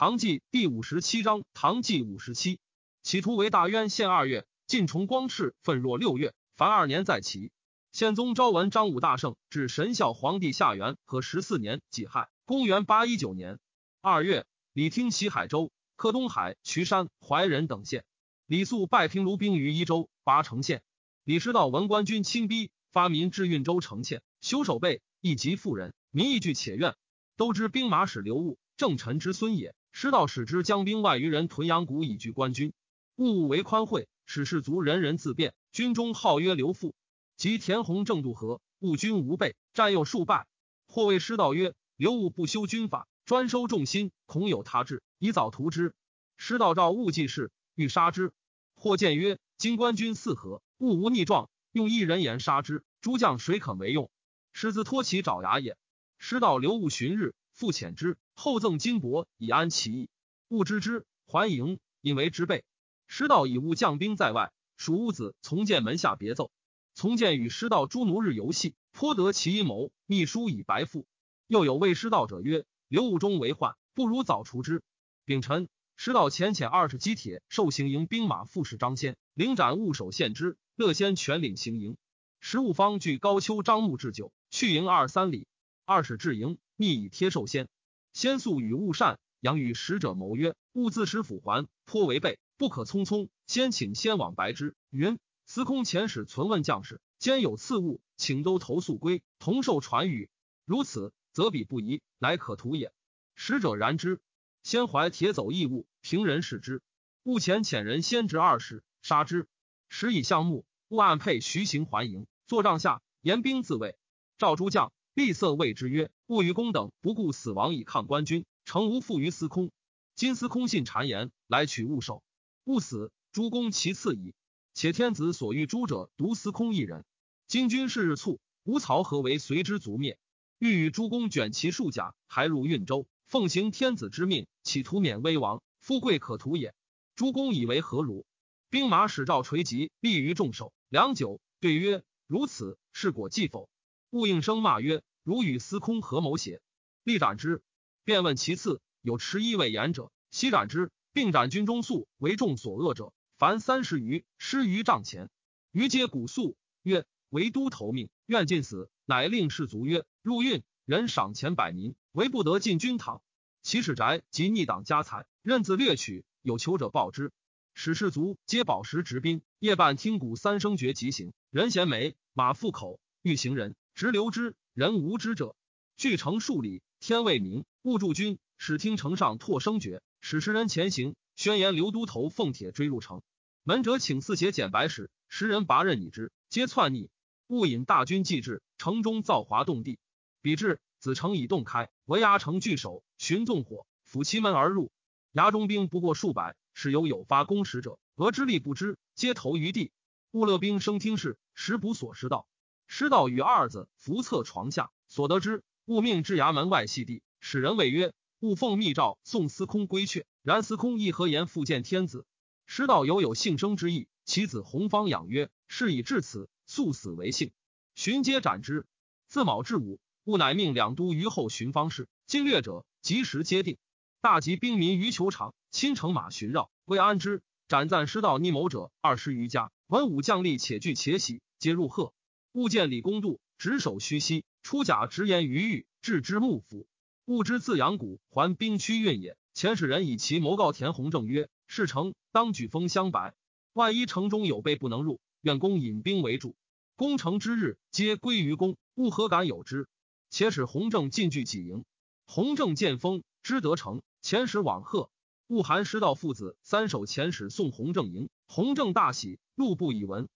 唐纪第五十七章，唐纪五十七，起图为大渊县二月，晋崇光赤奋若六月，凡二年在齐。宪宗昭文张武大圣至神孝皇帝下元和十四年己亥，公元八一九年二月，李听齐海州，克东海、渠山、怀仁等县。李肃拜平卢兵于伊州、八城县。李师道闻官军亲逼，发民至运州城堑，修守备，一及妇人，民亦惧且怨。都知兵马使刘戊，正臣之孙也。师道使之将兵万余人屯阳谷以拒官军，勿为宽惠，使士卒人人自便。军中号曰刘父。及田弘正渡河，误军无备，战又数败。或谓师道曰：“刘戊不修军法，专收众心，恐有他志，以早图之。”师道召戊济事，欲杀之。或见曰：“今官军四合，戊无逆状，用一人言杀之，诸将谁肯为用？”师自托其爪牙也。师道刘戊旬日，复遣之。后赠金帛以安其意，勿知之还迎，引为之备。师道以物将兵在外，属戊子从谏门下别奏。从谏与师道诸奴日游戏，颇得其阴谋。秘书以白付。又有谓师道者曰：“刘武中为患，不如早除之。”丙辰，师道遣遣二十击铁受行营兵马副使张先领斩务守献之，乐先全领行营。时务方据高丘张木置酒，去营二三里。二使至营，密以贴受先。先素与勿善，杨与使者谋曰：“勿自使府还，颇为备，不可匆匆。先请先往白之。”云司空遣使存问将士，兼有次物，请都投宿归，同受传语。如此，则彼不疑，乃可图也。使者然之。先怀铁走异物，平人视之。务遣遣人先执二十，杀之。时以项目，勿按配徐行还营，坐帐下，严兵自卫。赵诸将。厉色谓之曰：“勿与公等不顾死亡以抗官军，诚无负于司空。今司空信谗言，来取勿守，勿死，诸公其次矣。且天子所欲诛者，独司空一人。今军事日促，吴曹何为随之族灭？欲与诸公卷其数甲，还入运州，奉行天子之命，企图免威王，富贵可图也。诸公以为何如？”兵马使赵垂吉立于众首，良久，对曰：“如此，是果既否？”勿应声骂曰：“如与司空合谋邪？”立斩之。便问其次，有持一位言者，悉斩之，并斩军中粟为众所恶者，凡三十余，失于帐前。余皆鼓肃曰：“为都头命，愿尽死。”乃令士卒曰：“入运，人赏钱百民，唯不得进军堂。其使宅及逆党家财，任自掠取。有求者报之。使士卒皆饱食执兵，夜半听鼓三声绝，即行。人衔枚，马覆口，欲行人。”直留之，人无知者。据城数里，天未明，勿驻军。使听城上唾声绝，使十人前行，宣言刘都头奉铁追入城。门者请四写简白使，十人拔刃以之，皆篡逆。勿引大军继至，城中造华动地。彼至，子城已洞开，围牙城据守，寻纵火，抚其门而入。衙中兵不过数百，使有有发攻使者，俄之力不知，皆投于地。勿乐兵生听事，时不所识道。师道与二子伏侧床下，所得之，勿命至衙门外系地，使人谓曰：“勿奉密诏送司空归阙。”然司空亦何言复见天子？师道犹有幸生之意，其子洪方养曰：“事已至此，速死为幸。”寻皆斩之。自卯至午，勿乃命两都于后寻方士，经略者及时皆定。大集兵民于球场，亲乘马巡绕，未安之。斩赞师道逆谋者二十余家，文武将吏且惧且喜，皆入贺。勿见李公度执手虚膝，出甲直言于欲，置之幕府。勿知自阳谷还兵区运也。前使人以其谋告田弘正曰：“事成，当举封相白。万一城中有备不能入，愿公引兵为主。攻城之日，皆归于公，勿何敢有之？且使弘正进据己营。弘正见风，知得成，前使往贺。勿含师道父子三守前使送弘正营。弘正大喜，路不以闻。”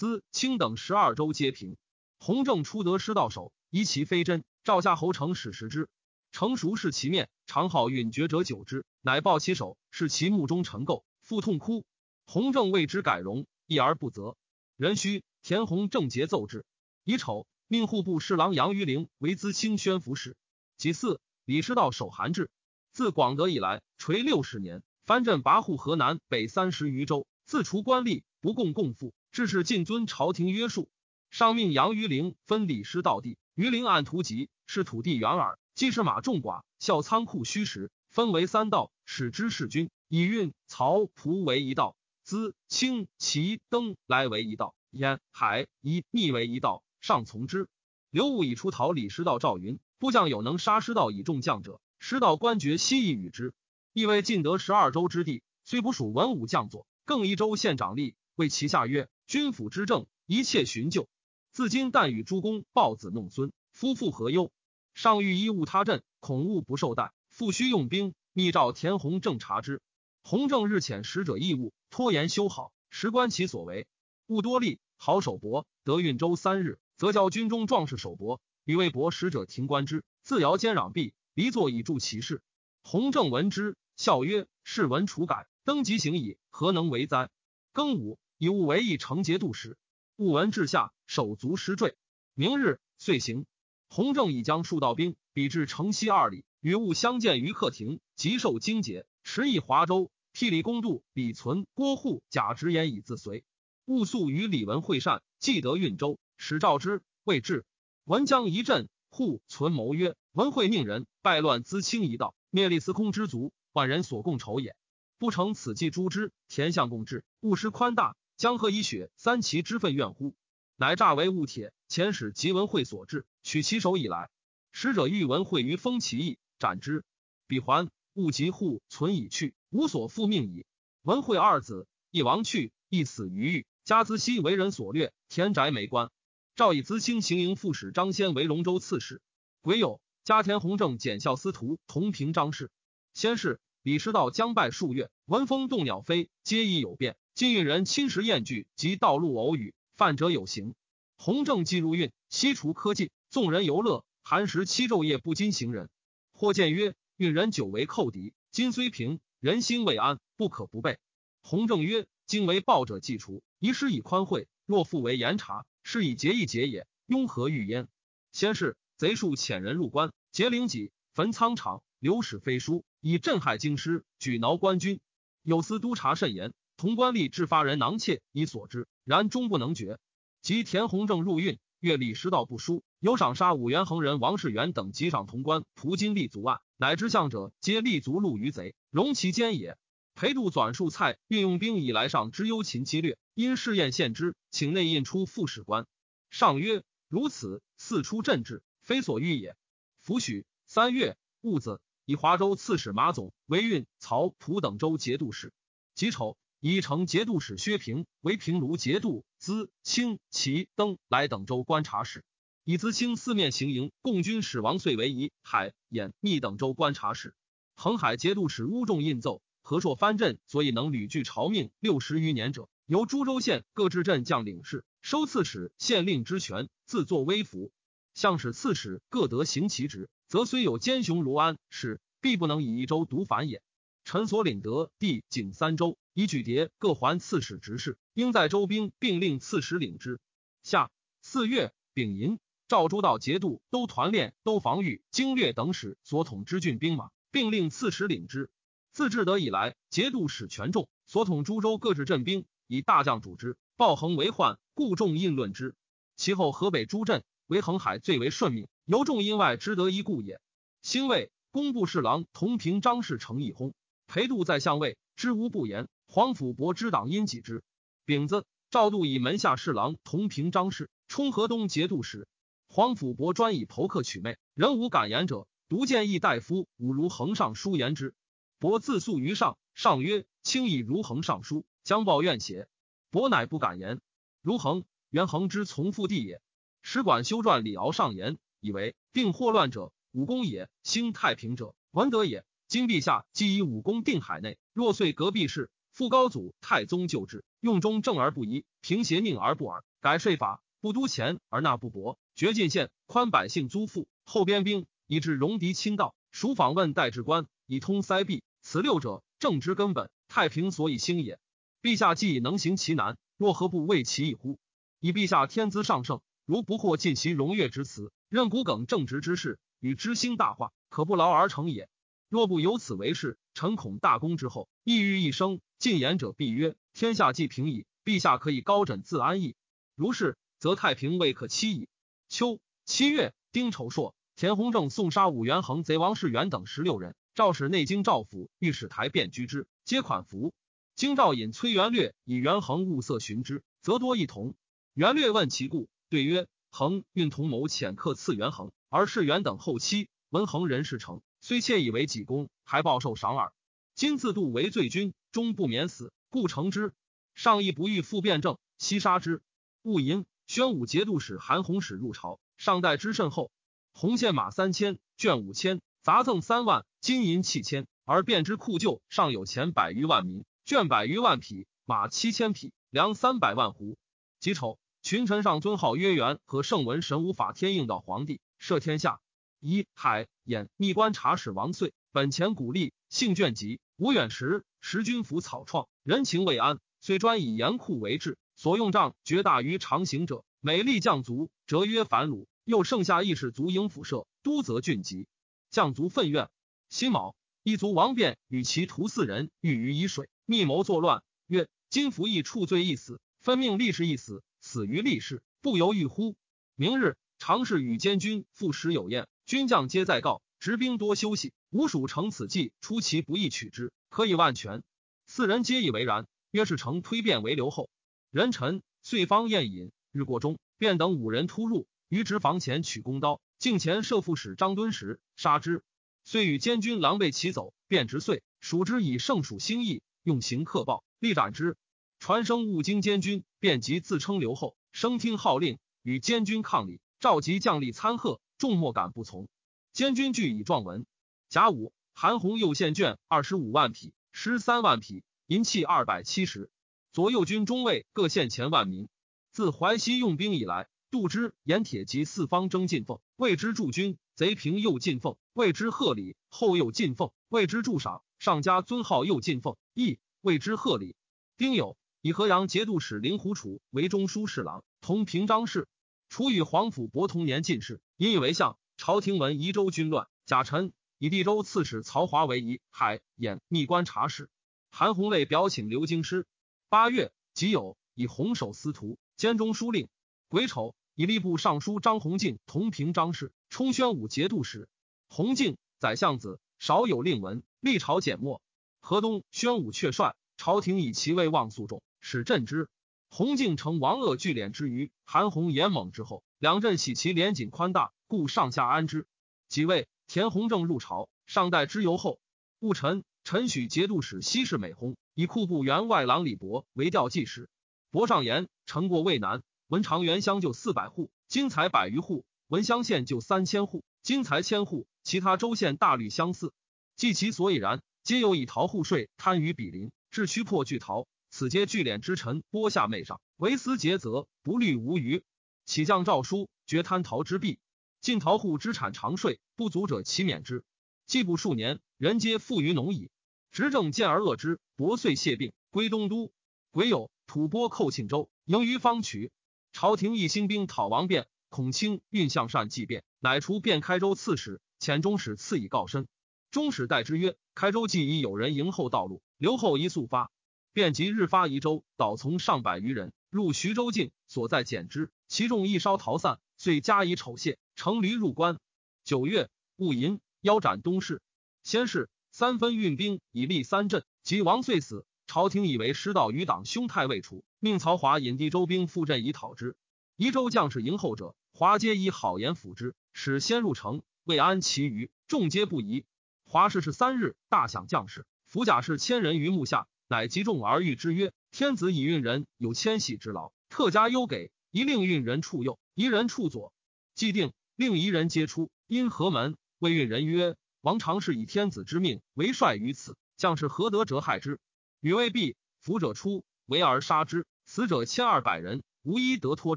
资清等十二州皆平。弘正初得师道手，疑其非真。赵夏侯成使食之，成熟视其面，常好允绝者久之，乃抱其手，视其目中尘垢，复痛哭。弘正为之改容，一而不责。壬戌，田弘正节奏之。乙丑，命户部侍郎杨于陵为资清宣抚使。己巳，李师道守韩志。自广德以来，垂六十年，藩镇跋扈河南北三十余州，自除官吏，不共共富。致使尽遵朝廷约束，上命杨于陵分李师道地，于陵按图籍，是土地原耳。既是马众寡，效仓库虚实，分为三道，使之弑君，以运、曹、仆为一道，资、清、齐、登来为一道，燕、海、夷、密为一道，上从之。刘武以出逃李师道赵云，部将有能杀师道以众将者，师道官爵悉以与之。亦为晋得十二州之地，虽不属文武将佐，更一州县长吏，为其下曰：君府之政，一切循旧。自今但与诸公抱子弄孙，夫妇何忧？上欲依物他镇，恐物不受待，复须用兵。密召田弘正察之。弘正日遣使者义务，拖延修好，时观其所为。务多力，好守伯，得运州三日。则教军中壮士守伯，与魏伯使者停观之，自摇肩壤壁，离座以助其事。弘正闻之，笑曰：“士闻除改，登即行矣，何能为哉？”庚午，以物为义成节度使。物闻至下，手足失坠。明日，遂行。弘正已将数道兵，比至城西二里，与物相见于客亭，即受惊节，持以华州。替李公度、李存、郭护、贾直言以自随。勿素与李文会善，既得运州。使召之，未至。文将一阵，户存谋曰：“文惠命人败乱资清一道，灭立司空之族，万人所共仇也。不成此计诛之，田相共治，勿失宽大，江河以雪三齐之愤怨乎？”乃诈为物帖，遣使及文惠所至，取其首以来。使者欲文惠于封其邑，斩之。彼还，物及户存已去，无所复命矣。文惠二子，一亡去，一死于狱。家资西为人所掠，田宅没官。赵以资清行营副使张先为龙州刺史。癸酉，加田弘正检校司徒同平张氏。先是，李师道将败数月，闻风动鸟飞，皆已有变。晋运人侵蚀宴具及道路偶语，犯者有刑。弘正既入运，西除科技，纵人游乐，寒食七昼夜不禁行人。或见曰：运人久为寇敌，今虽平，人心未安，不可不备。弘正曰：今为暴者既除，宜施以宽惠；若复为严察。是以节义节也，雍和欲焉。先是，贼数遣人入关，劫陵己，焚仓场，流矢飞书，以震撼京师，举挠官军。有司督察甚严，潼关吏致发人囊窃以所之，然终不能决。及田弘正入运，阅李师道不书，有赏杀五元衡人王世元等，及赏潼关蒲金立足案，乃知相者皆立足戮于贼，容其奸也。裴度转述蔡运用兵以来上之忧秦激略。因试验献之，请内印出副使官。上曰：“如此，四出镇治，非所欲也。”弗许。三月戊子，以华州刺史马总为运、曹、蒲等州节度使。己丑，以成节度使薛平为平卢节度，资、清、齐、登来等州观察使。以资清四面行营，共军使王遂为宜、海、兖、密等州观察使。恒海节度使乌仲印奏：何硕藩镇，所以能屡拒朝命六十余年者。由诸州县各置镇将领事，收刺史、县令之权，自作威服。相使刺史各得行其职，则虽有奸雄如安，使必不能以一州独反也。臣所领得地仅三州，以举牒各还刺史执事，应在州兵并令刺史领之。下四月丙寅，赵诸道节度都团练、都防御、经略等使所统之郡兵马，并令刺史领之。自至德以来，节度使权重，所统诸州各置镇兵。以大将主之，鲍恒为患，故众印论之。其后河北诸镇，为恒海最为顺命，由众因外之得一故也。兴魏工部侍郎同平张氏成一薨，裴度在相位，知无不言。黄甫伯之党因己之。丙子，赵度以门下侍郎同平张氏充河东节度使。黄甫伯专以投客取媚，人无敢言者，独见议大夫吾如恒上书言之。伯自诉于上，上曰：卿以如恒上书。将报怨写，伯乃不敢言。如恒，元恒之从父弟也。使管修撰李敖上言，以为定祸乱者，武功也；兴太平者，文德也。今陛下既以武功定海内，若遂隔壁事，复高祖太宗旧制，用中正而不疑，平邪佞而不耳，改税法，不督钱而纳不薄，绝进献，宽百姓租赋，后边兵，以致戎狄侵盗，属访问代治官，以通塞弊。此六者，政之根本，太平所以兴也。陛下既已能行其难，若何不为其一乎？以陛下天资上圣，如不获尽其荣悦之辞，任骨耿正直之事，与知兴大化，可不劳而成也。若不由此为事，臣恐大功之后，抑郁一生。进言者必曰：天下既平矣，陛下可以高枕自安逸。如是，则太平未可期矣。秋七月，丁丑朔，田弘正送杀武元衡贼王世元等十六人，赵使内京赵府御史台便居之，皆款服。京兆尹崔元略以元衡物色寻之，则多一同。元略问其故，对曰：衡运同谋遣客赐元衡，而是元等后期文衡人事成，虽窃以为己功，还报受赏耳。今自度为罪君，终不免死，故成之。上亦不欲复辩证，悉杀之。戊寅，宣武节度使韩弘使入朝，上待之甚厚。红线马三千，卷五千，杂赠三万，金银七千，而便之库厩尚有钱百余万民。卷百余万匹，马七千匹，粮三百万斛。己丑，群臣上尊号曰元和圣文神武法天应道皇帝，赦天下。一海演密观察使王遂，本钱鼓励，性卷疾，吴远时时军服草创，人情未安，虽专以严酷为治，所用仗绝大于常行者。每立将卒，折曰反虏。又剩下义士卒营府舍，都则郡籍，将卒愤怨。辛卯，一族王辩与其徒四人欲于沂水。密谋作乱，曰：“今服役处罪一死，分命立士一死，死于立誓，不由欲乎？”明日，常侍与监军复食有宴，军将皆在告，执兵多休息。吴蜀乘此计，出其不意取之，可以万全。四人皆以为然，曰：“是成推变为留后。”人臣遂方宴饮，日过中，便等五人突入，于直房前取弓刀，境前射副使张敦时杀之，遂与监军狼狈齐走，便直遂蜀之以圣蜀兴义。用刑克暴，力斩之。传声误经监军，便即自称留后，声听号令，与监军抗礼，召集将吏参贺，众莫敢不从。监军具以状文。甲午，韩弘右献卷二十五万匹，十三万匹，银器二百七十。左右军中尉各献钱万民。自淮西用兵以来，杜之盐铁及四方征进奉，谓之驻军；贼平又进奉，谓之贺礼；后又进奉，谓之助赏。上加尊号又进奉，亦谓之贺礼。丁酉，以河阳节度使灵狐楚为中书侍郎，同平章事。楚与皇甫伯同年进士，引以为相。朝廷闻宜州军乱，贾臣以地州刺史曹华为宜海演秘官察使。韩弘类表请留京师。八月己酉，以弘守司徒兼中书令。癸丑，以吏部尚书张弘敬同平章事，充宣武节度使。弘敬，宰相子，少有令文。历朝简末，河东宣武却帅，朝廷以其位望诉众，使镇之。洪敬成王鄂聚敛之余，韩弘严猛之后，两镇喜其连锦宽大，故上下安之。即位，田弘正入朝，上代之由后。戊辰，陈许节度使西市美薨，以库部员外郎李博为调记使。博上言：成过渭南，文长原乡就四百户，今才百余户；文乡县就三千户，今才千户。其他州县大律相似。计其所以然，皆有以逃户税贪于比邻，致驱迫拒逃。此皆聚敛之臣拨下媚上，为私节则不虑无余。起降诏书，绝贪逃之弊，尽逃户之产长税，不足者其免之。既不数年，人皆富于农矣。执政见而恶之，薄遂谢病，归东都。癸酉，吐蕃寇庆州，迎于方渠。朝廷一兴兵讨王辩，孔卿运向善计变，乃除辩开州刺史，遣中使赐以告身。中使代之曰：“开州既已有人迎候道路，留后一速发。”便即日发移州，导从上百余人入徐州境，所在减之，其众一稍逃散，遂加以丑谢，乘驴入关。九月，戊寅，腰斩东市。先是，三分运兵以立三镇。及王遂死，朝廷以为失道余党兄太未除，命曹华引地州兵赴镇以讨之。宜州将士迎候者，华皆以好言抚之，使先入城，未安其余，众皆不疑。华氏是三日，大享将士，服甲士千人于幕下，乃集众而谕之曰：“天子以运人有迁徙之劳，特加优给，一令运人处右，一人处左。既定，令一人皆出。因何门？谓运人曰：‘王常是以天子之命为帅于此，将士何得折害之？’与未必，服者出，围而杀之，死者千二百人，无一得脱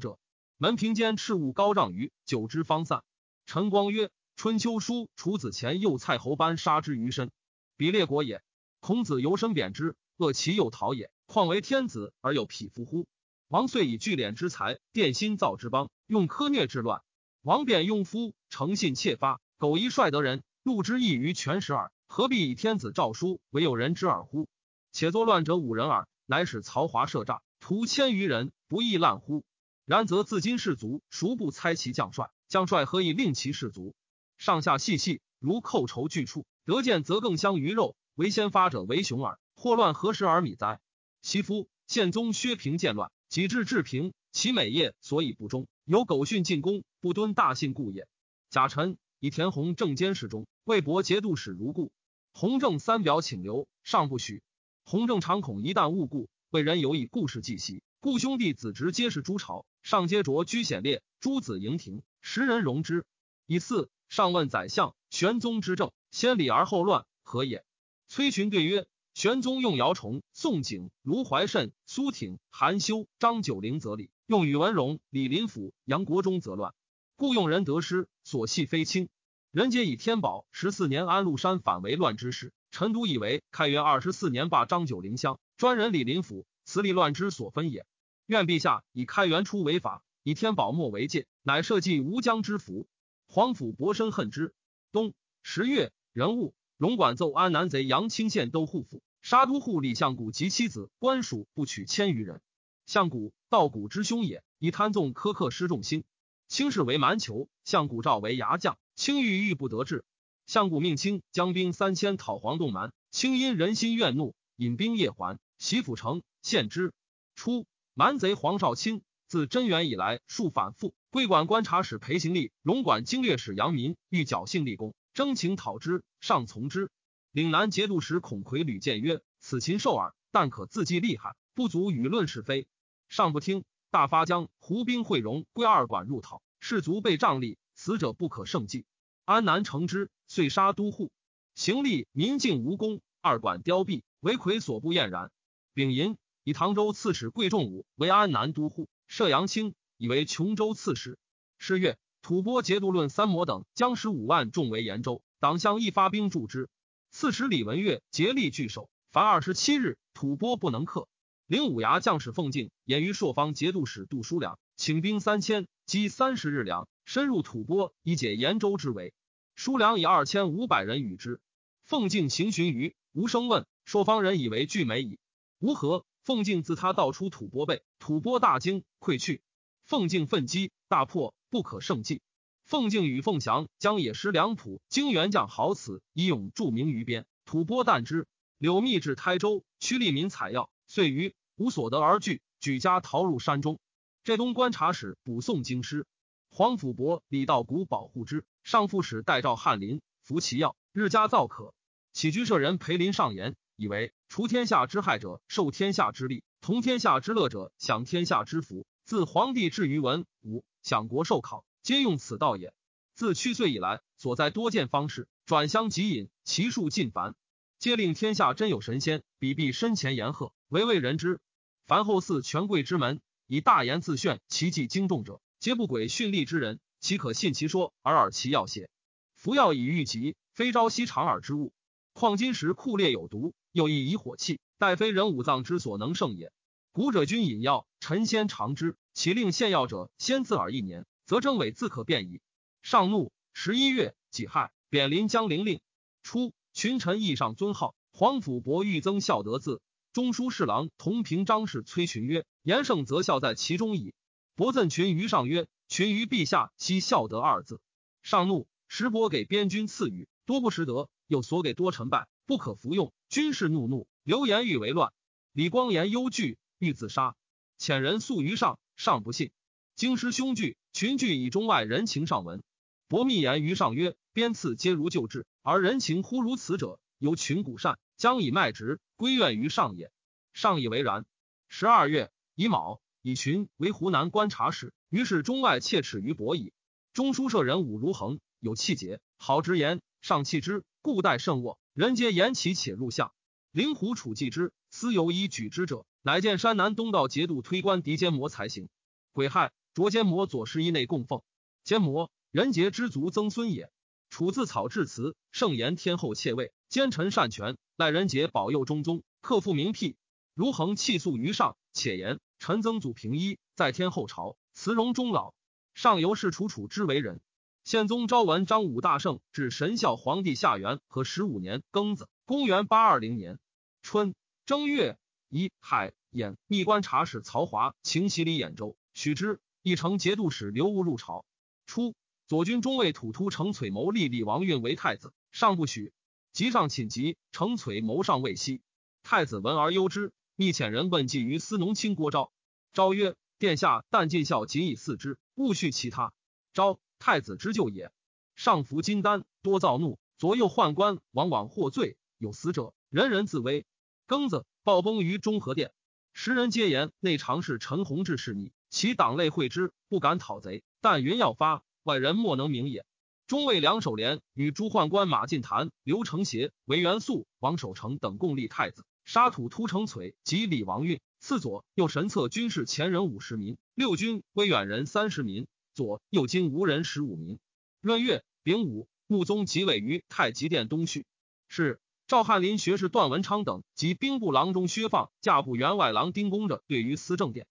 者。门平间赤物高丈余，久之方散。陈光曰。”春秋书楚子前右蔡侯班杀之于身，比列国也。孔子由身贬之，恶其右逃也。况为天子而有匹夫乎？王遂以聚敛之财，奠心造之邦，用苛虐之乱。王贬庸夫，诚信怯发，苟一率得人，怒之益于全十耳。何必以天子诏书为有人之耳乎？且作乱者五人耳，乃使曹华设诈，屠千余人，不亦滥乎？然则自今士卒孰不猜其将帅？将帅何以令其士卒？上下细细，如寇仇俱处，得见则更相鱼肉，为先发者为雄耳。祸乱何时而米哉？其夫宪宗薛平见乱，己至治平，其美业所以不忠，有苟训进宫，不敦大信故也。贾臣以田弘正监视中，魏博节度使如故。弘正三表请留，尚不许。弘正常恐一旦误故，为人有以故事继袭，故兄弟子侄皆是诸朝，上皆着居显列，诸子迎庭，时人容之。以四上问宰相玄宗之政，先礼而后乱，何也？崔群对曰：玄宗用姚崇、宋璟、卢怀慎、苏挺、韩休、张九龄则礼，用宇文荣、李林甫、杨国忠则乱。故用人得失，所系非轻。人皆以天宝十四年安禄山反为乱之事，臣独以为开元二十四年罢张九龄乡，专人李林甫，此立乱之所分也。愿陛下以开元初为法，以天宝末为戒，乃社稷无疆之福。皇甫伯深恨之。冬十月，人物龙管奏安南贼杨清县都护府，杀都护李相谷及妻子官属不取千余人。相古道谷之兄也，以贪纵苛刻失众心。卿氏为蛮酋，相古召为牙将，卿欲欲不得志。相古命卿将兵三千讨黄洞蛮，卿因人心怨怒，引兵夜还，袭府城，献之。初，蛮贼黄少卿自贞元以来，数反复。归管观察使裴行立、龙管经略使杨民欲侥幸立功，征请讨之，上从之。岭南节度使孔魁屡谏曰：“此禽兽耳，但可自计厉害，不足与论是非。”上不听，大发将胡兵会荣归二管入讨，士卒被杖立，死者不可胜计。安南承之，遂杀都护。行立民尽无功，二管凋敝，为魁所不厌然。丙寅，以唐州刺史贵仲武为安南都护，射杨清。以为琼州刺史。是月，吐蕃节度论三摩等将十五万众为延州，党项一发兵助之。刺史李文岳竭力拒守，凡二十七日，吐蕃不能克。领五牙将士奉敬言于朔方节度使杜叔良，请兵三千，积三十日粮，深入吐蕃，以解延州之围。叔良以二千五百人与之。奉敬行巡于无声问，朔方人以为拒美矣。无何，奉敬自他道出吐蕃背，吐蕃大惊，溃去。奉敬奋击，大破，不可胜计。凤敬与凤翔将野师梁普、经元将豪此以勇著名于边，吐蕃惮之。柳密至台州，驱利民采药，遂于无所得而惧，举家逃入山中。浙东观察使补送京师，黄甫伯、李道古保护之。上副使代召翰林，服其药，日加造可。起居舍人裴林上言，以为除天下之害者，受天下之利；同天下之乐者，享天下之福。自皇帝至于文武享国受考，皆用此道也。自屈岁以来，所在多见方士转相极隐，其数尽繁，皆令天下真有神仙，比必身前言贺，唯为人知。凡后嗣权贵之门，以大言自炫，奇迹惊众者，皆不轨训利之人，岂可信其说而耳其要邪？服药以御疾，非朝夕长耳之物。况今时酷烈有毒，又易以火气，待非人五脏之所能胜也。古者君饮药，臣先尝之。其令献药者先自耳一年，则征伪自可辨矣。上怒，十一月己亥，贬临江陵令。初，群臣议上尊号。皇甫伯欲增孝德字，中书侍郎同平章事崔群曰：“言胜则孝在其中矣。”伯赠群于上曰：“群于陛下悉孝德二字。”上怒，时伯给边军赐予，多不识得，又所给多臣败，不可服用。军士怒怒，流言欲为乱。李光言忧惧。欲自杀，遣人诉于上，上不信。京师凶惧，群聚以中外人情上闻。伯密言于上曰：“鞭刺皆如旧制，而人情忽如此者，由群古善，将以卖直，归怨于上也。”上以为然。十二月乙卯，以群为湖南观察使，于是中外切齿于伯矣。中书舍人武如衡有气节，好直言，上弃之，故待甚卧。人皆言其且入相。灵狐处计之，思有以举之者。乃见山南东道节度推官狄坚摩才行，癸亥，卓坚摩左侍一内供奉。坚摩人杰之族曾孙也。楚自草致辞，盛言天后妾位，奸臣擅权，赖人杰保佑中宗，克复名辟。如恒弃诉于上，且言臣曾祖平一，在天后朝，慈容终老。上游是楚楚之为人。宪宗昭文张武大圣至神孝皇帝下元和十五年庚子，公元八二零年春正月。一海眼密观察使曹华请袭礼兖州，许之。一城节度使刘戊入朝。初，左军中尉吐突承璀谋立李王运为太子，上不许。即上寝疾，承璀谋上未息。太子闻而忧之，密遣人问计于司农卿郭昭。昭曰：“殿下但尽孝，仅以嗣之，勿恤其他。”昭太子之舅也，上服金丹，多躁怒，左右宦官往往获罪，有死者，人人自危。庚子，暴崩于中和殿，时人皆言内常侍陈弘志是逆，其党类会之，不敢讨贼。但云要发，外人莫能明也。中尉梁守廉与诸宦官马进谈、刘承协、韦元素、王守成等共立太子，杀土突成璀及李王运。次左右神策军事前人五十民，六军威远人三十民，左右金吾人十五民。闰月丙午，穆宗即位于太极殿东序。是赵翰林学士段文昌等及兵部郎中薛放、驾部员外郎丁公着对于司政殿。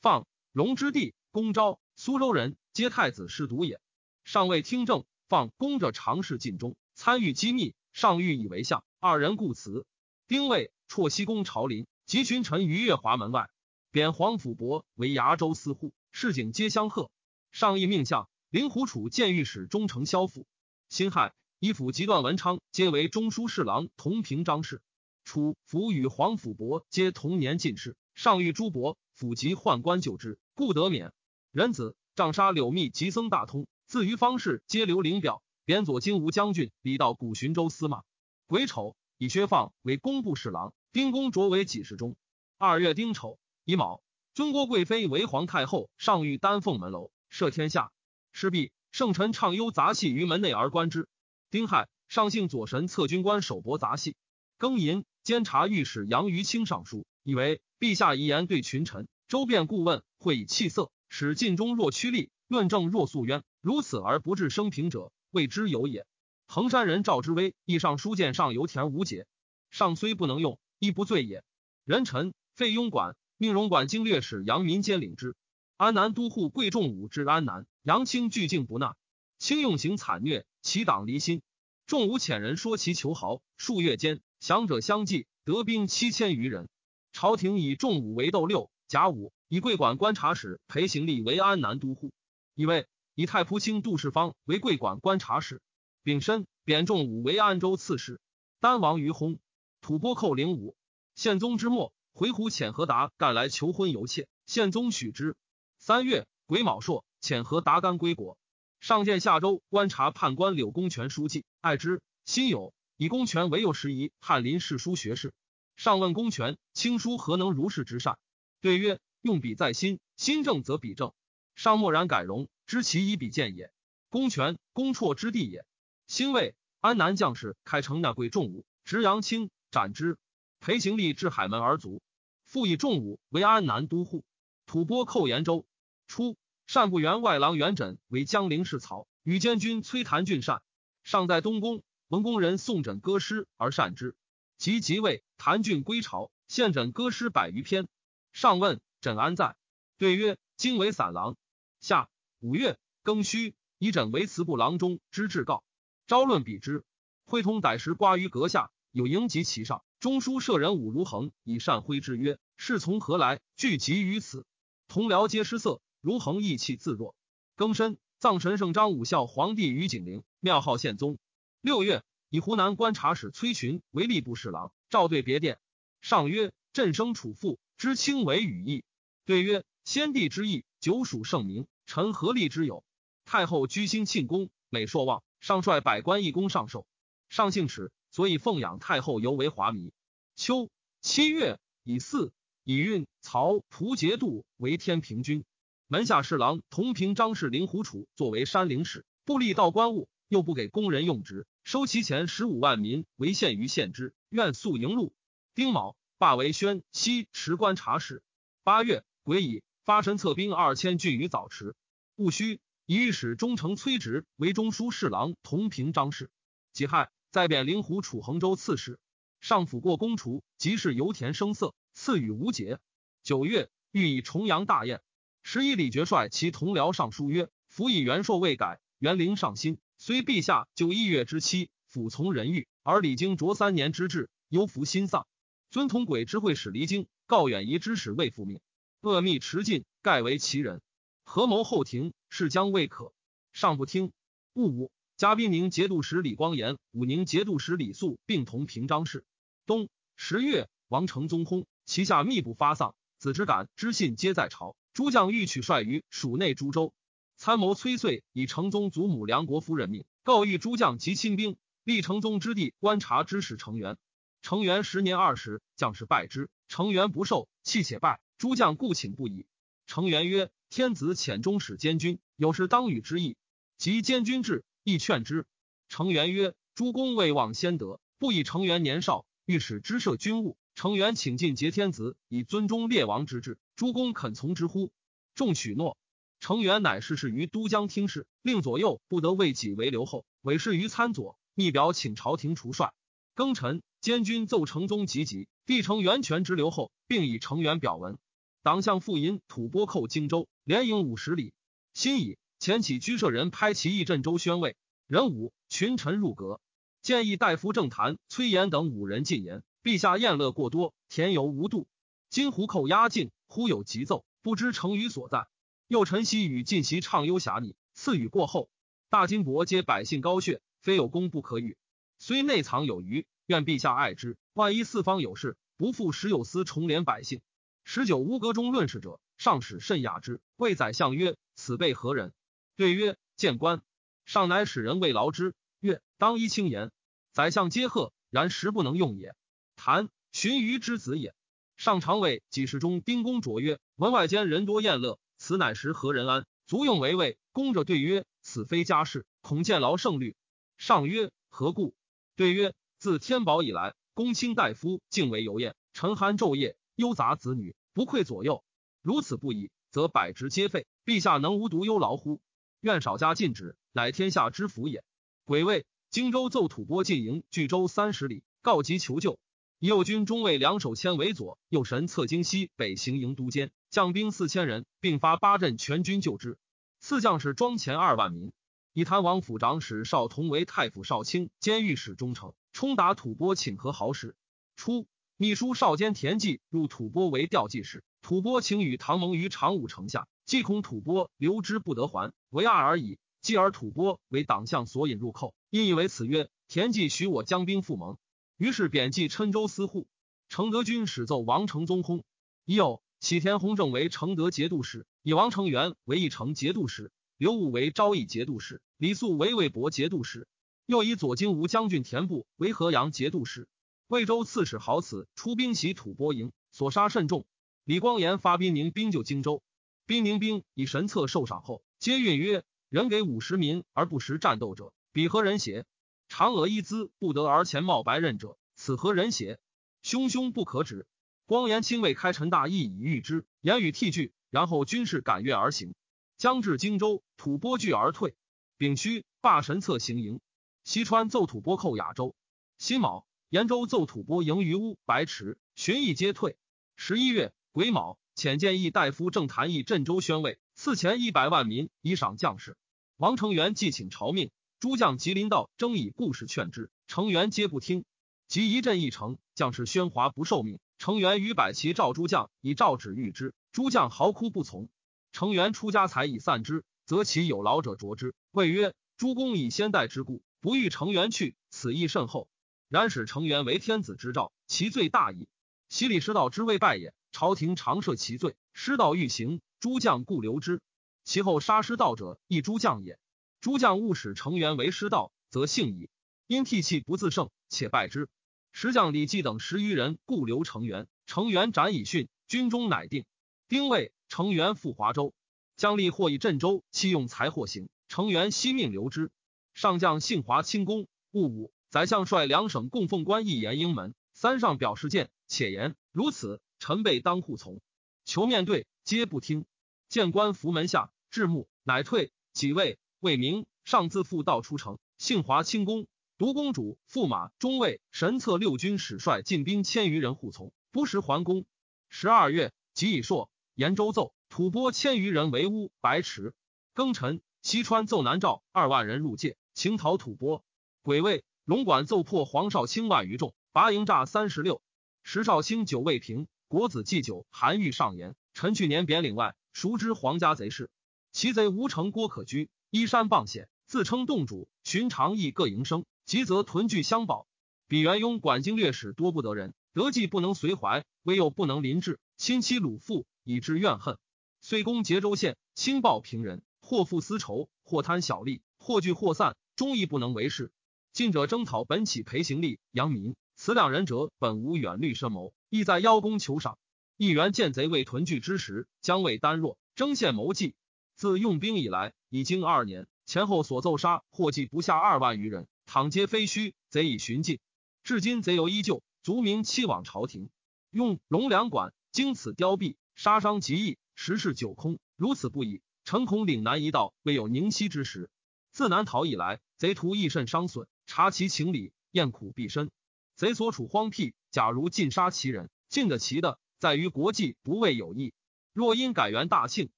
放龙之弟公昭，苏州人，皆太子侍读也。上未听政，放公着常侍尽忠，参与机密，上欲以为相，二人故辞。丁未，辍西宫朝林。及群臣于月华门外，贬黄甫伯为崖州司户，市井皆相贺。上议命相灵狐楚见御史中丞萧父。辛亥，以府及段文昌皆为中书侍郎同平章事。楚府与黄甫伯皆同年进士，上谕朱伯府及宦官救之，故得免。仁子杖杀柳密及僧大通，自于方士皆留灵表，贬左金吾将军，礼到古寻州司马。癸丑，以薛放为工部侍郎。丁公卓为给事中。二月丁丑，乙卯，尊郭贵妃为皇太后，上御丹凤门楼，赦天下。事毕，圣臣畅幽杂戏于门内而观之。丁亥，上幸左神策军官首博杂戏。庚寅，监察御史杨于清上书，以为陛下遗言对群臣，周遍顾问，会以气色，使尽忠若屈力，论证若素冤。如此而不致生平者，谓之有也。衡山人赵之威，亦上书见上游田无解，上虽不能用。亦不罪也。人臣费庸管命荣管经略使杨民兼领之。安南都护贵重武至安南，杨清拒敬不纳，轻用刑惨虐，其党离心。众武遣人说其求豪，数月间降者相继，得兵七千余人。朝廷以重武为斗六甲午，以贵管观察使裴行立为安南都护，以为以太仆卿杜世方为贵管观察使。丙申，贬仲武为安州刺史。丹王于薨。吐蕃寇灵武，宪宗之末，回鹘遣何达干来求婚游妾，宪宗许之。三月癸卯朔，遣何达干归国。上见夏州观察判官柳公权书记，爱之，心有以公权为右拾遗，翰林侍书学士。上问公权卿书何能如是之善？对曰：用笔在心，心正则笔正。上默然改容，知其以笔见也。公权公绰之地也。兴魏安南将士开城纳贵重武，执杨清。斩之，裴行立至海门而卒。复以重武为安南都护。吐蕃寇延州，初，善部员外郎元稹为江陵士曹，与监军崔谭俊善。上在东宫，闻工人送枕歌诗而善之。及即位，谭俊归朝，献枕歌诗百余篇。上问枕安在，对曰：今为散郎。下五月庚戌，以枕为祠部郎中之至告。昭论比之，会通逮时刮于阁下。有迎及其上，中书舍人武如恒以善挥之曰：“是从何来？聚集于此。”同僚皆失色。如衡意气自若。庚申，葬神圣张武孝皇帝于景陵，庙号宪宗。六月，以湖南观察使崔群为吏部侍郎，召对别殿。上曰：“朕生楚父，知轻为羽翼。”对曰：“先帝之意，久属圣明，臣何力之有？”太后居心庆功，美硕望，上率百官一公上寿。上幸耻。所以奉养太后尤为华靡。秋七月，以四以运曹蒲节度为天平君，门下侍郎同平张氏灵狐楚作为山陵使，不立道官物，又不给工人用职，收其钱十五万民为县于县之，愿速迎路。丁卯，罢为宣西持观察使。八月，癸乙，发神策兵二千郡于早池。戊戌，以御史中丞崔植为中书侍郎同平张氏。己亥。再贬灵狐楚衡州刺史，上府过公除，即是油田生色，赐予无节。九月，欲以重阳大宴。十一，李觉率其同僚上书曰：“辅以元朔未改，元灵上心。虽陛下就一月之期，辅从人欲，而李经着三年之志，忧服心丧。尊同轨之会使离京，告远夷之使未复命。恶密持进，盖为其人。合谋后庭，是将未可。上不听。戊午。加宾宁节度使李光炎、武宁节度使李肃并同平章事。冬十月，王承宗薨，旗下密不发丧，子之感知信皆在朝。诸将欲取帅于蜀内诸州。参谋崔遂以成宗祖母梁国夫任命，告谕诸将及亲兵，立成宗之弟观察之使成员。成员十年二十，将士拜之，成员不受，弃且拜。诸将故请不已。成员曰：“天子遣中使监军，有事当与之意。”及监军至，亦劝之。成员曰：“诸公未忘先德，不以成员年少，欲使之摄军务。成元请进节天子，以尊忠列王之志，诸公肯从之乎？”众许诺。成元乃事事于都江听事，令左右不得为己为留后，委事于参左。密表请朝廷除帅。庚辰，监军奏成宗急急，帝成元权之留后，并以成元表文。党项复引吐蕃寇荆州，连营五十里。辛乙。前起居舍人拍其义镇州宣慰，人武群臣入阁，建议大夫郑谭、崔琰等五人进言：陛下宴乐过多，田游无度。今胡寇压境，忽有急奏，不知成语所在。又晨曦与晋袭畅幽侠逆，赐予过后，大金帛皆百姓高血，非有功不可与。虽内藏有余，愿陛下爱之。万一四方有事，不负时有司重连百姓。十九乌阁中论事者，上使甚雅之，谓宰相曰：“此辈何人？”对曰：“谏官。”上乃使人慰劳之，曰：“当依轻言。”宰相皆贺，然实不能用也。谈荀彧之子也。上常谓几事中丁公卓曰：“文外间人多宴乐，此乃时何人安？足用为魏。”公者对曰：“此非家事，恐见劳胜虑。”上曰：“何故？”对曰：“自天宝以来，公卿大夫敬为游宴，臣酣昼夜，忧杂子女，不愧左右。如此不已，则百职皆废。陛下能无独忧劳乎？”愿少加禁止，乃天下之福也。癸未，荆州奏吐蕃进营据州三十里，告急求救。右军中尉梁守谦为左，右神策京西北行营都监，将兵四千人，并发八镇全军救之。次将士庄前二万民。以谭王府长史少同为太府少卿兼御史中丞，冲达吐蕃请和好使。初，秘书少监田忌入吐蕃为调剂使，吐蕃请与唐蒙于长武城下。既恐吐蕃留之不得还，为二而已。继而吐蕃为党项所引入寇，因以为此曰：田忌许我将兵复盟。于是贬记郴州司户。承德军使奏王承宗薨。已有启田弘正为承德节度使，以王承元为义城节度使，刘武为昭义节度使，李肃为魏博节度使。又以左京吴将军田部为河阳节度使。魏州刺史豪此出兵袭吐蕃营，所杀甚众。李光炎发兵宁兵救荆州。兵宁兵以神策受赏后，皆运曰：“人给五十民而不识战斗者，彼何人邪？嫦娥一姿不得而前冒白刃者，此何人邪？汹汹不可止。”光颜亲为开陈大义以御之，言语替句，然后军士赶越而行。将至荆州，吐蕃拒而退。丙戌，罢神策行营。西川奏吐蕃寇雅州。辛卯，延州奏吐蕃营于乌、白池，寻邑皆退。十一月癸卯。遣建议大夫郑谭义镇州宣慰，赐钱一百万民以赏将士。王承元既请朝命，诸将吉林道争以故事劝之，成员皆不听。即一镇一城，将士喧哗不受命。成员与百骑召诸将以诏旨谕之，诸将嚎哭不从。成员出家财以散之，则其有劳者着之，谓曰：“诸公以先代之故，不欲成员去，此意甚厚。然使成员为天子之诏，其罪大矣。其礼师道之未败也。”朝廷常赦其罪，师道欲行，诸将故留之。其后杀师道者，亦诸将也。诸将误使成员为师道，则幸矣。因涕泣不自胜，且败之。石将李绩等十余人，故留成员。成员斩以训，军中乃定。丁未，成员赴华州，将吏或以镇州，弃用财货行。成员悉命留之。上将幸华清宫，戊午，宰相率两省供奉官一言应门。三上表示见，且言如此。臣辈当护从，求面对，皆不听。见官扶门下，至暮，乃退。几位魏明上自复道出城，幸华清宫，独公主、驸马、中尉、神策六军使率进兵千余人护从，不时还宫。十二月，即以朔延州奏吐蕃千余人为乌白池。庚辰，西川奏南诏二万人入界，请讨吐蕃。癸未，龙管奏破黄少卿万余众，拔营诈三十六。石少卿久未平。国子祭酒，韩愈上言：“臣去年贬岭外，熟知皇家贼事。其贼无城郭可居，依山傍险，自称洞主，寻常亦各营生，急则屯聚相保。比元雍管经略使多不得人，得计不能随怀，唯有不能临治，亲戚鲁父，以致怨恨。遂攻节州县，轻暴平人，或负私仇，或贪小利，或聚或散，终亦不能为事。近者征讨本起裴行利、杨民，此两人者本无远虑深谋，意在邀功求赏。一员见贼未屯聚之时，将未单弱，征献谋计。自用兵以来，已经二年，前后所奏杀或计不下二万余人，倘皆非虚，贼已寻尽。至今贼犹依旧，族民期往朝廷，用龙粮馆，经此凋敝，杀伤极易，时事久空。如此不已，诚恐岭南一道未有宁息之时。自南逃以来，贼徒亦甚伤损，察其情理，厌苦必深。贼所处荒僻，假如尽杀其人，尽得其的，在于国际不为有益。若因改元大庆，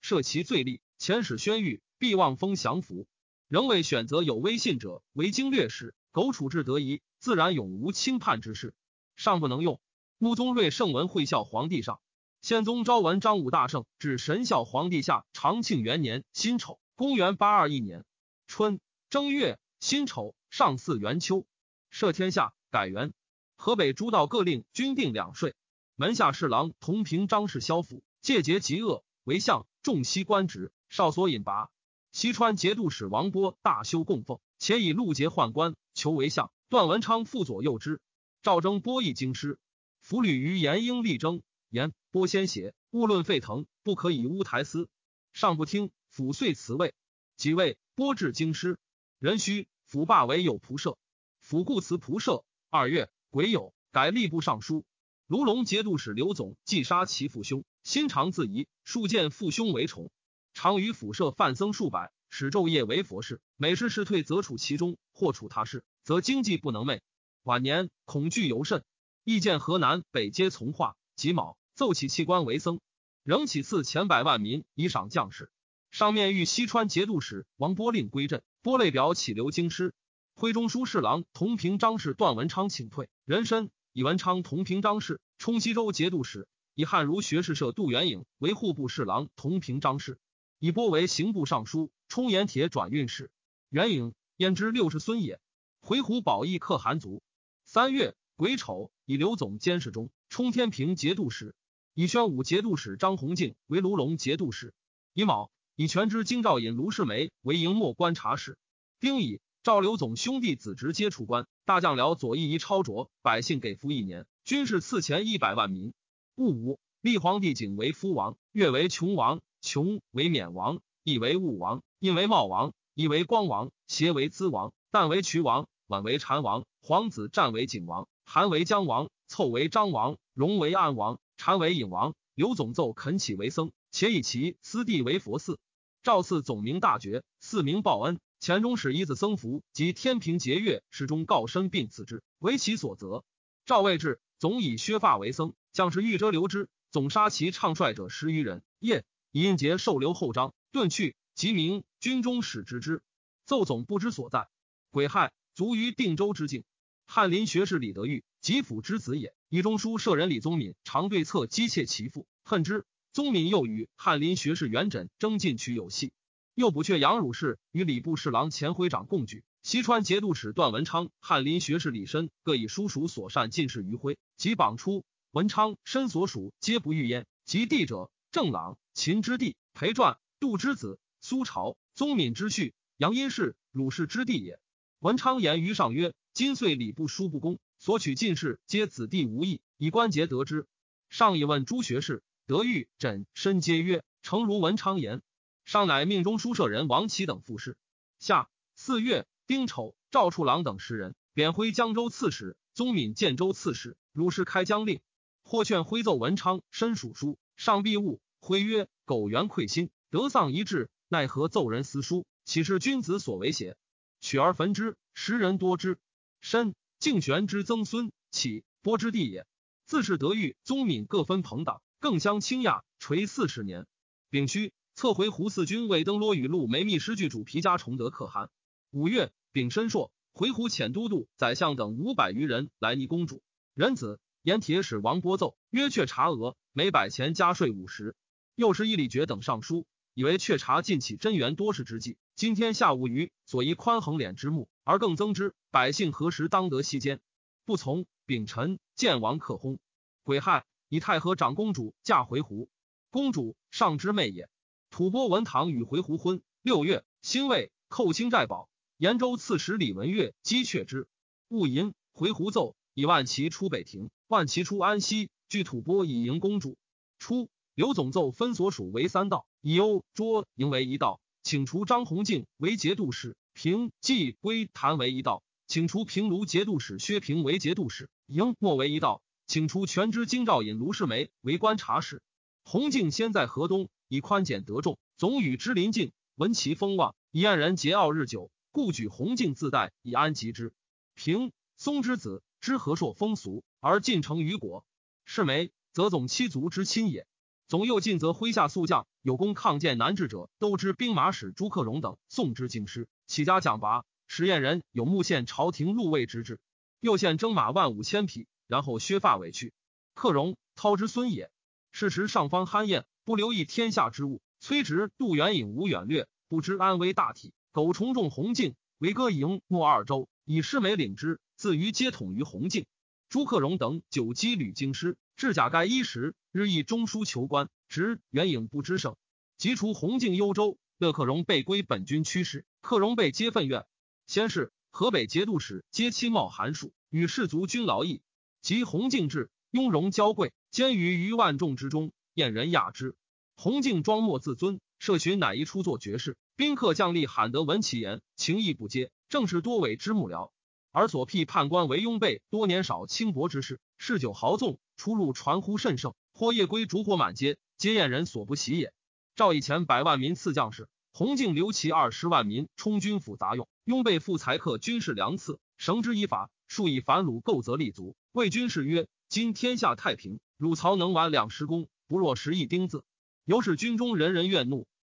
赦其罪吏，遣使宣谕，必望封降服。仍未选择有威信者为经略使，苟处置得宜。自然永无轻叛之事，尚不能用。穆宗睿圣文会孝皇帝上，宪宗昭文张武大圣至神孝皇帝下长庆元年辛丑，公元八二一年春正月辛丑，上巳元秋，赦天下，改元。河北诸道各令均定两税。门下侍郎同平张氏萧府，戒节极恶，为相，重西官职，少所引拔。西川节度使王波大修供奉，且以禄节宦官，求为相。段文昌辅左右之，赵征播议京师，俘虏于严英力争，言波先邪，勿论沸腾，不可以乌台司。上不听，抚遂辞位。即位，波至京师，壬戌，府罢为有仆射，府故辞仆射。二月，癸酉，改吏部尚书。卢龙节度使刘总既杀其父兄，心常自疑，数见父兄为宠，常于府舍范僧数百，使昼夜为佛事。每事事退，则处其中，或处他事。则经济不能寐，晚年恐惧尤甚。意见河南北皆从化，己卯奏起弃官为僧，仍起赐千百万民以赏将士。上面谕西川节度使王波令归镇，波类表起留京师。徽中书侍郎同平章事段文昌请退，人参以文昌同平章事，充西州节度使。以汉儒学士社杜元颖为户部侍郎同平章事，以波为刑部尚书，充盐铁转运使。元颖焉知六世孙也。回鹘保义可汗族。三月癸丑，以刘总监视中，冲天平节度使，以宣武节度使张弘敬为卢龙节度使。乙卯，以全知京兆尹卢世梅为营末观察使。丁乙，赵刘总兄弟子侄皆出关。大将僚左翼仪超卓，百姓给服一年，军事赐钱一百万民。戊午，立皇帝景为夫王，月为琼王，穷为冕王，义为武王，印为茂王，亦为光王，邪为资王，旦为渠王。晚为禅王，皇子战为景王，韩为姜王，凑为张王，荣为安王，禅为隐王。刘总奏恳起为僧，且以其私地为佛寺。赵赐总名大爵，赐名报恩。前中使一子僧服及天平节月，始终告身并此之，为其所责。赵魏至，总以削发为僧，将士欲遮留之，总杀其唱帅者十余人。夜以印节受留后章，遁去。即名军中使之之，奏总不知所在。癸亥。卒于定州之境。翰林学士李德裕，吉府之子也。以中书舍人李宗敏常对策讥窃其父，恨之。宗敏又与翰林学士元稹争进取有隙。又补阙杨汝氏与礼部侍郎钱徽长共举。西川节度使段文昌、翰林学士李申各以叔属所善进士于徽，即榜出。文昌身所属皆不遇焉。及弟者，郑朗、秦之弟，裴传、杜之子，苏朝、宗敏之婿，杨殷氏、鲁氏之弟也。文昌言于上曰：“今岁礼部书不公，所取进士皆子弟无益，以关节得之。”上以问诸学士，德育、枕身皆曰：“诚如文昌言。”上乃命中书舍人王启等复试。下四月丁丑，赵处郎等十人贬徽江州刺史，宗敏建州刺史，鲁氏开疆令。或劝徽奏文昌，申属书，上必误。徽曰：“苟元愧心，得丧一志，奈何奏人私书？岂是君子所为邪？”取而焚之，时人多之。申，敬玄之曾孙，启波之弟也。自是德育、宗敏各分朋党，更相倾轧，垂四十年。丙戌，策回胡四军为登罗语录梅密诗句主皮家崇德可汗。五月，丙申朔，回鹘遣都督、宰相等五百余人来拟公主。仁子沿铁使王播奏，曰却察额，每百钱加税五十。又是一礼爵等上书，以为却察近起真元多事之计。今天下无余，所以宽衡敛之目，而更增之。百姓何时当得息间？不从。秉臣，见王克轰。癸亥，以太和长公主嫁回鹘。公主上之妹也。吐蕃文堂与回鹘婚。六月，辛未，寇清寨堡。延州刺史李文岳击却之。戊寅，回鹘奏以万骑出北庭，万骑出安西，据吐蕃以迎公主。初，刘总奏分所属为三道，以欧卓营为一道，请除张弘敬为节度使，平季归谭为一道。请除平卢节度使薛平为节度使，营莫为一道。请除全知京兆尹卢世梅为观察使。洪敬先在河东，以宽简得众，总与之邻近，闻其风望，以岸人桀骜日久，故举洪敬自代以安吉之。平松之子，知和硕风俗，而进城于国。世梅则总七族之亲也。总右近则麾下宿将有功抗剑难治者，都知兵马使朱克荣等送之京师，起家奖拔。实验人有目县朝廷入位之志，右县征马万五千匹，然后削发委去。克荣，涛之孙也。是时上方酣宴，不留意天下之物。崔植、杜元颖无远略，不知安危大体。苟重重洪敬，为歌营莫二州，以师美领之，自于皆统于洪敬。朱克荣等久积履京师，至甲盖衣食，日益中书求官，执元颖不知胜。即除洪敬幽州，乐克荣被归本军驱使，克荣被皆愤怨。先是，河北节度使皆亲冒寒暑，与士卒均劳役。及洪敬至，雍容娇贵，兼于余万众之中，燕人雅之。洪敬装默自尊，设巡乃一出作绝世。宾客将吏罕得闻其言，情意不接。正是多伪之幕僚，而所辟判官为雍备，多年少轻薄之事，嗜酒豪纵，出入传呼甚盛。或夜归烛火满街，皆燕人所不喜也。赵以前百万民赐将士。洪敬留其二十万民充军府杂用，拥备富财客军事粮赐，绳之以法，数以反虏构则立足。魏军士曰：“今天下太平，汝曹能挽两十功，不若十亿钉子。”由是军中人人怨怒。